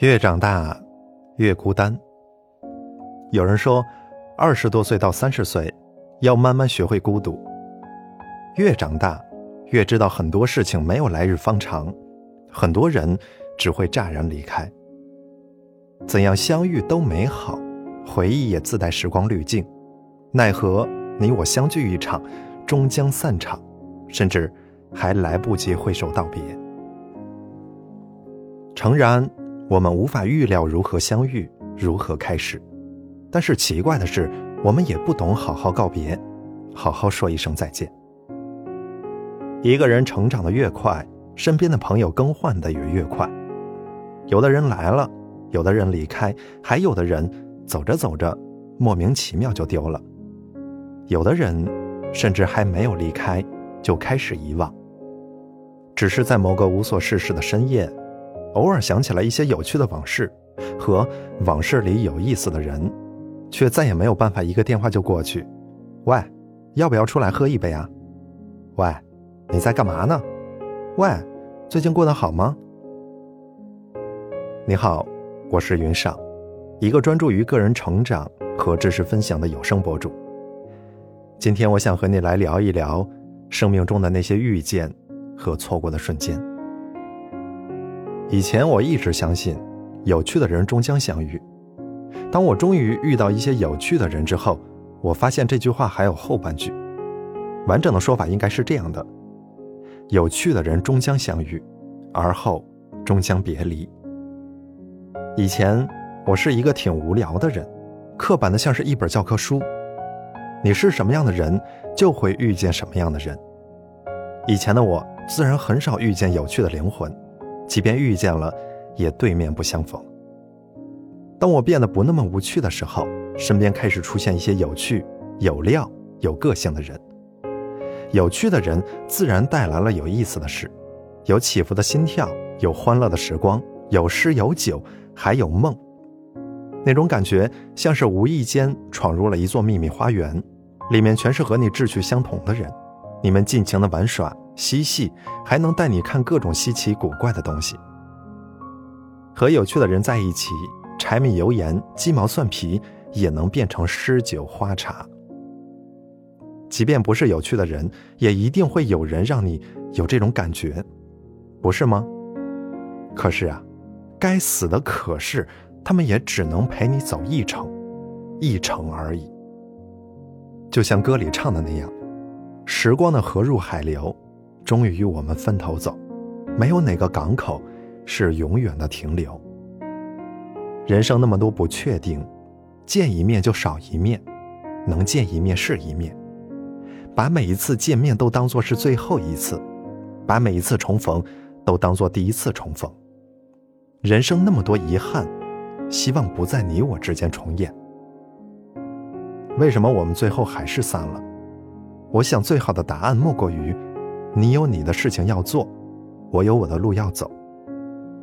越长大，越孤单。有人说，二十多岁到三十岁，要慢慢学会孤独。越长大，越知道很多事情没有来日方长，很多人只会乍然离开。怎样相遇都美好，回忆也自带时光滤镜。奈何你我相聚一场，终将散场，甚至还来不及挥手道别。诚然。我们无法预料如何相遇，如何开始，但是奇怪的是，我们也不懂好好告别，好好说一声再见。一个人成长的越快，身边的朋友更换的也越快。有的人来了，有的人离开，还有的人走着走着，莫名其妙就丢了。有的人甚至还没有离开，就开始遗忘，只是在某个无所事事的深夜。偶尔想起来一些有趣的往事，和往事里有意思的人，却再也没有办法一个电话就过去。喂，要不要出来喝一杯啊？喂，你在干嘛呢？喂，最近过得好吗？你好，我是云上，一个专注于个人成长和知识分享的有声博主。今天我想和你来聊一聊生命中的那些遇见和错过的瞬间。以前我一直相信，有趣的人终将相遇。当我终于遇到一些有趣的人之后，我发现这句话还有后半句。完整的说法应该是这样的：有趣的人终将相遇，而后终将别离。以前我是一个挺无聊的人，刻板的像是一本教科书。你是什么样的人，就会遇见什么样的人。以前的我自然很少遇见有趣的灵魂。即便遇见了，也对面不相逢。当我变得不那么无趣的时候，身边开始出现一些有趣、有料、有个性的人。有趣的人自然带来了有意思的事，有起伏的心跳，有欢乐的时光，有诗有酒，还有梦。那种感觉像是无意间闯入了一座秘密花园，里面全是和你志趣相同的人，你们尽情的玩耍。嬉戏还能带你看各种稀奇古怪的东西。和有趣的人在一起，柴米油盐、鸡毛蒜皮也能变成诗酒花茶。即便不是有趣的人，也一定会有人让你有这种感觉，不是吗？可是啊，该死的可是，他们也只能陪你走一程，一程而已。就像歌里唱的那样，时光的河入海流。终于与我们分头走，没有哪个港口是永远的停留。人生那么多不确定，见一面就少一面，能见一面是一面。把每一次见面都当作是最后一次，把每一次重逢都当作第一次重逢。人生那么多遗憾，希望不在你我之间重演。为什么我们最后还是散了？我想最好的答案莫过于。你有你的事情要做，我有我的路要走。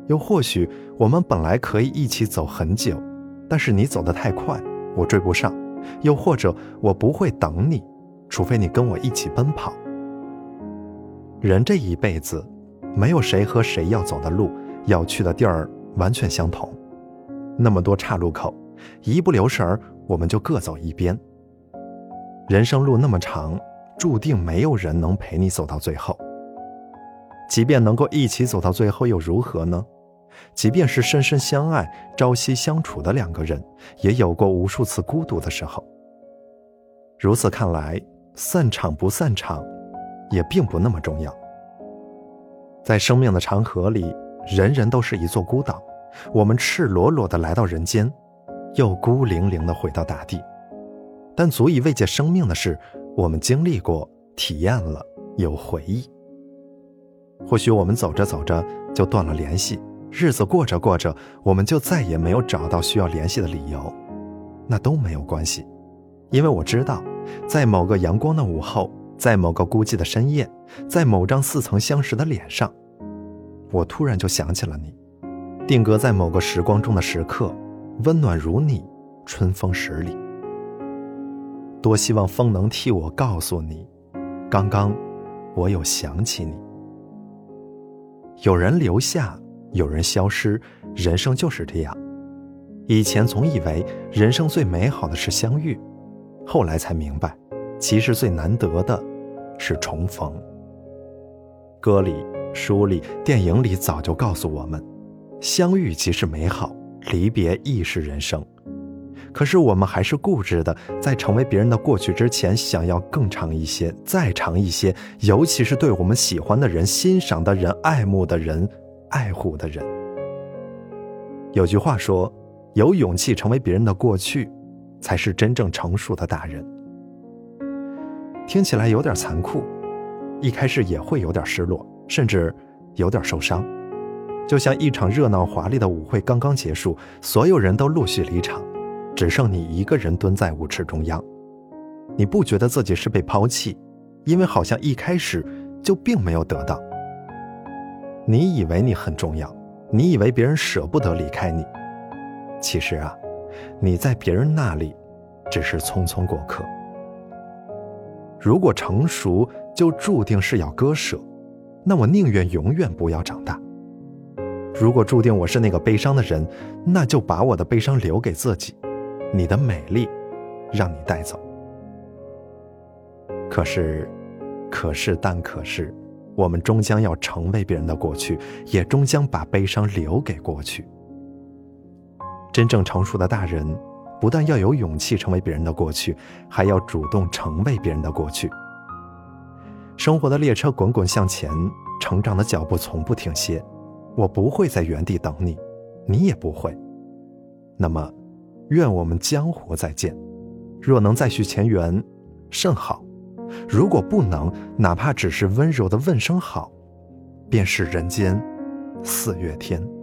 又或许我们本来可以一起走很久，但是你走得太快，我追不上。又或者我不会等你，除非你跟我一起奔跑。人这一辈子，没有谁和谁要走的路、要去的地儿完全相同。那么多岔路口，一不留神儿，我们就各走一边。人生路那么长。注定没有人能陪你走到最后。即便能够一起走到最后，又如何呢？即便是深深相爱、朝夕相处的两个人，也有过无数次孤独的时候。如此看来，散场不散场，也并不那么重要。在生命的长河里，人人都是一座孤岛，我们赤裸裸的来到人间，又孤零零的回到大地。但足以慰藉生命的是。我们经历过，体验了，有回忆。或许我们走着走着就断了联系，日子过着过着，我们就再也没有找到需要联系的理由，那都没有关系，因为我知道，在某个阳光的午后，在某个孤寂的深夜，在某张似曾相识的脸上，我突然就想起了你，定格在某个时光中的时刻，温暖如你，春风十里。多希望风能替我告诉你，刚刚我有想起你。有人留下，有人消失，人生就是这样。以前总以为人生最美好的是相遇，后来才明白，其实最难得的是重逢。歌里、书里、电影里早就告诉我们，相遇即是美好，离别亦是人生。可是我们还是固执的，在成为别人的过去之前，想要更长一些，再长一些，尤其是对我们喜欢的人、欣赏的人、爱慕的人、爱护的人。有句话说。有勇气成为别人的过去，才是真正成熟的大人。听起来有点残酷，一开始也会有点失落，甚至有点受伤。就像一场热闹华丽的舞会刚刚结束，所有人都陆续离场，只剩你一个人蹲在舞池中央。你不觉得自己是被抛弃，因为好像一开始就并没有得到。你以为你很重要，你以为别人舍不得离开你。其实啊，你在别人那里，只是匆匆过客。如果成熟就注定是要割舍，那我宁愿永远不要长大。如果注定我是那个悲伤的人，那就把我的悲伤留给自己，你的美丽，让你带走。可是，可是，但可是，我们终将要成为别人的过去，也终将把悲伤留给过去。真正成熟的大人，不但要有勇气成为别人的过去，还要主动成为别人的过去。生活的列车滚滚向前，成长的脚步从不停歇。我不会在原地等你，你也不会。那么，愿我们江湖再见。若能再续前缘，甚好；如果不能，哪怕只是温柔的问声好，便是人间四月天。